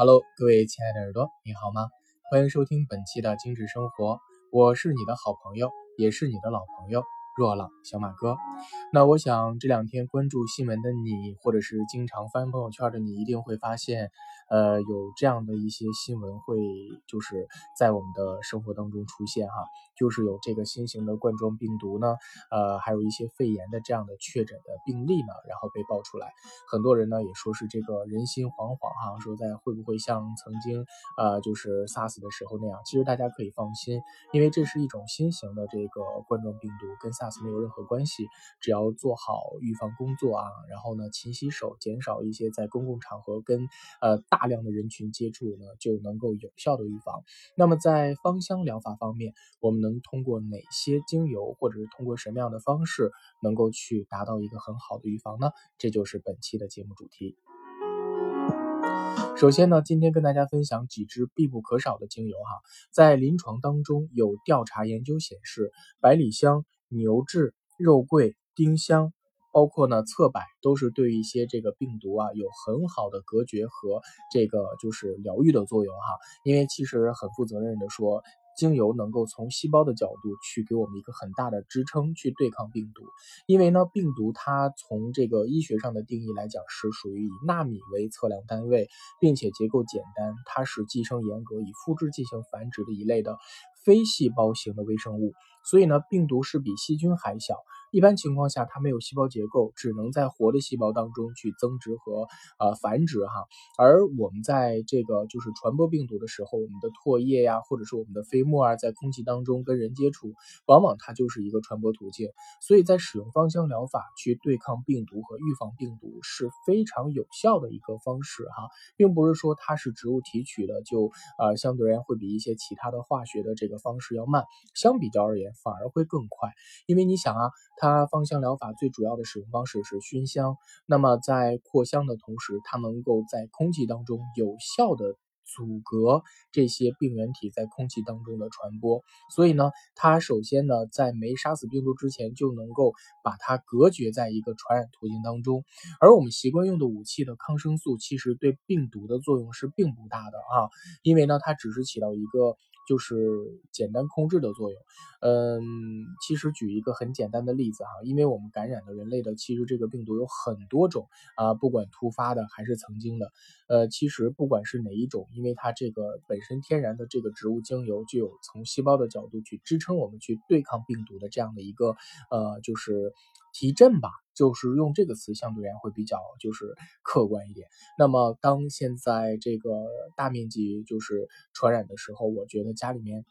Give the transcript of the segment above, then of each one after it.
Hello，各位亲爱的耳朵，你好吗？欢迎收听本期的精致生活，我是你的好朋友，也是你的老朋友若朗小马哥。那我想这两天关注新闻的你，或者是经常翻朋友圈的你，一定会发现。呃，有这样的一些新闻会就是在我们的生活当中出现哈，就是有这个新型的冠状病毒呢，呃，还有一些肺炎的这样的确诊的病例呢，然后被爆出来，很多人呢也说是这个人心惶惶哈，说在会不会像曾经呃就是 SARS 的时候那样？其实大家可以放心，因为这是一种新型的这个冠状病毒，跟 SARS 没有任何关系，只要做好预防工作啊，然后呢勤洗手，减少一些在公共场合跟呃大量的人群接触呢，就能够有效的预防。那么在芳香疗法方面，我们能通过哪些精油，或者是通过什么样的方式，能够去达到一个很好的预防呢？这就是本期的节目主题。首先呢，今天跟大家分享几支必不可少的精油哈。在临床当中，有调查研究显示，百里香、牛至、肉桂、丁香。包括呢，侧柏都是对一些这个病毒啊有很好的隔绝和这个就是疗愈的作用哈。因为其实很负责任的说，精油能够从细胞的角度去给我们一个很大的支撑，去对抗病毒。因为呢，病毒它从这个医学上的定义来讲是属于以纳米为测量单位，并且结构简单，它是寄生严格，以复制进行繁殖的一类的非细胞型的微生物。所以呢，病毒是比细菌还小。一般情况下，它没有细胞结构，只能在活的细胞当中去增殖和呃繁殖哈。而我们在这个就是传播病毒的时候，我们的唾液呀，或者是我们的飞沫啊，在空气当中跟人接触，往往它就是一个传播途径。所以在使用芳香疗法去对抗病毒和预防病毒是非常有效的一个方式哈，并不是说它是植物提取的就呃相对而言会比一些其他的化学的这个方式要慢，相比较而言反而会更快，因为你想啊。它芳香疗法最主要的使用方式是熏香，那么在扩香的同时，它能够在空气当中有效的阻隔这些病原体在空气当中的传播。所以呢，它首先呢，在没杀死病毒之前，就能够把它隔绝在一个传染途径当中。而我们习惯用的武器的抗生素，其实对病毒的作用是并不大的啊，因为呢，它只是起到一个。就是简单控制的作用，嗯，其实举一个很简单的例子哈，因为我们感染的人类的其实这个病毒有很多种啊，不管突发的还是曾经的，呃，其实不管是哪一种，因为它这个本身天然的这个植物精油就有从细胞的角度去支撑我们去对抗病毒的这样的一个呃，就是提振吧。就是用这个词相对而言会比较就是客观一点。那么当现在这个大面积就是传染的时候，我觉得家里面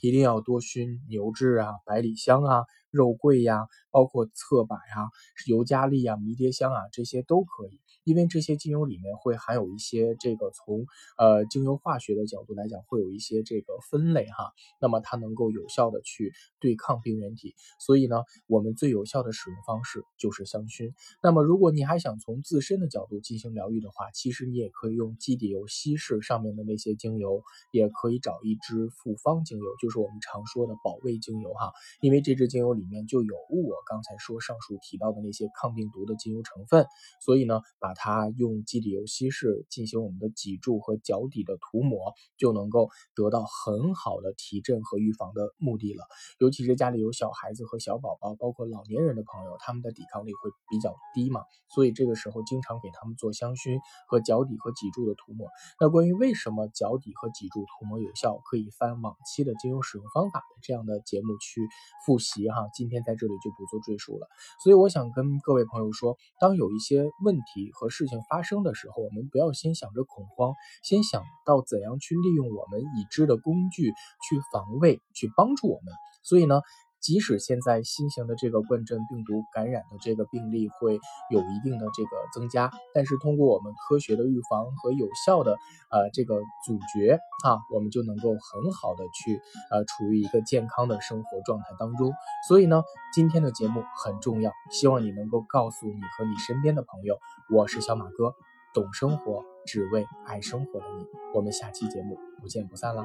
一定要多熏牛至啊、百里香啊。肉桂呀，包括侧柏呀、尤加利呀、迷迭香啊，这些都可以，因为这些精油里面会含有一些这个从呃精油化学的角度来讲，会有一些这个分类哈，那么它能够有效的去对抗病原体，所以呢，我们最有效的使用方式就是香薰。那么如果你还想从自身的角度进行疗愈的话，其实你也可以用基底油稀释上面的那些精油，也可以找一支复方精油，就是我们常说的保卫精油哈，因为这支精油。里面就有我刚才说上述提到的那些抗病毒的精油成分，所以呢，把它用基底油稀释进行我们的脊柱和脚底的涂抹，就能够得到很好的提振和预防的目的了。尤其是家里有小孩子和小宝宝，包括老年人的朋友，他们的抵抗力会比较低嘛，所以这个时候经常给他们做香薰和脚底和脊柱的涂抹。那关于为什么脚底和脊柱涂抹有效，可以翻往期的精油使用方法的这样的节目去复习哈。今天在这里就不做赘述了，所以我想跟各位朋友说，当有一些问题和事情发生的时候，我们不要先想着恐慌，先想到怎样去利用我们已知的工具去防卫，去帮助我们。所以呢。即使现在新型的这个冠状病毒感染的这个病例会有一定的这个增加，但是通过我们科学的预防和有效的呃这个阻绝啊，我们就能够很好的去呃处于一个健康的生活状态当中。所以呢，今天的节目很重要，希望你能够告诉你和你身边的朋友，我是小马哥，懂生活，只为爱生活的你。我们下期节目不见不散啦！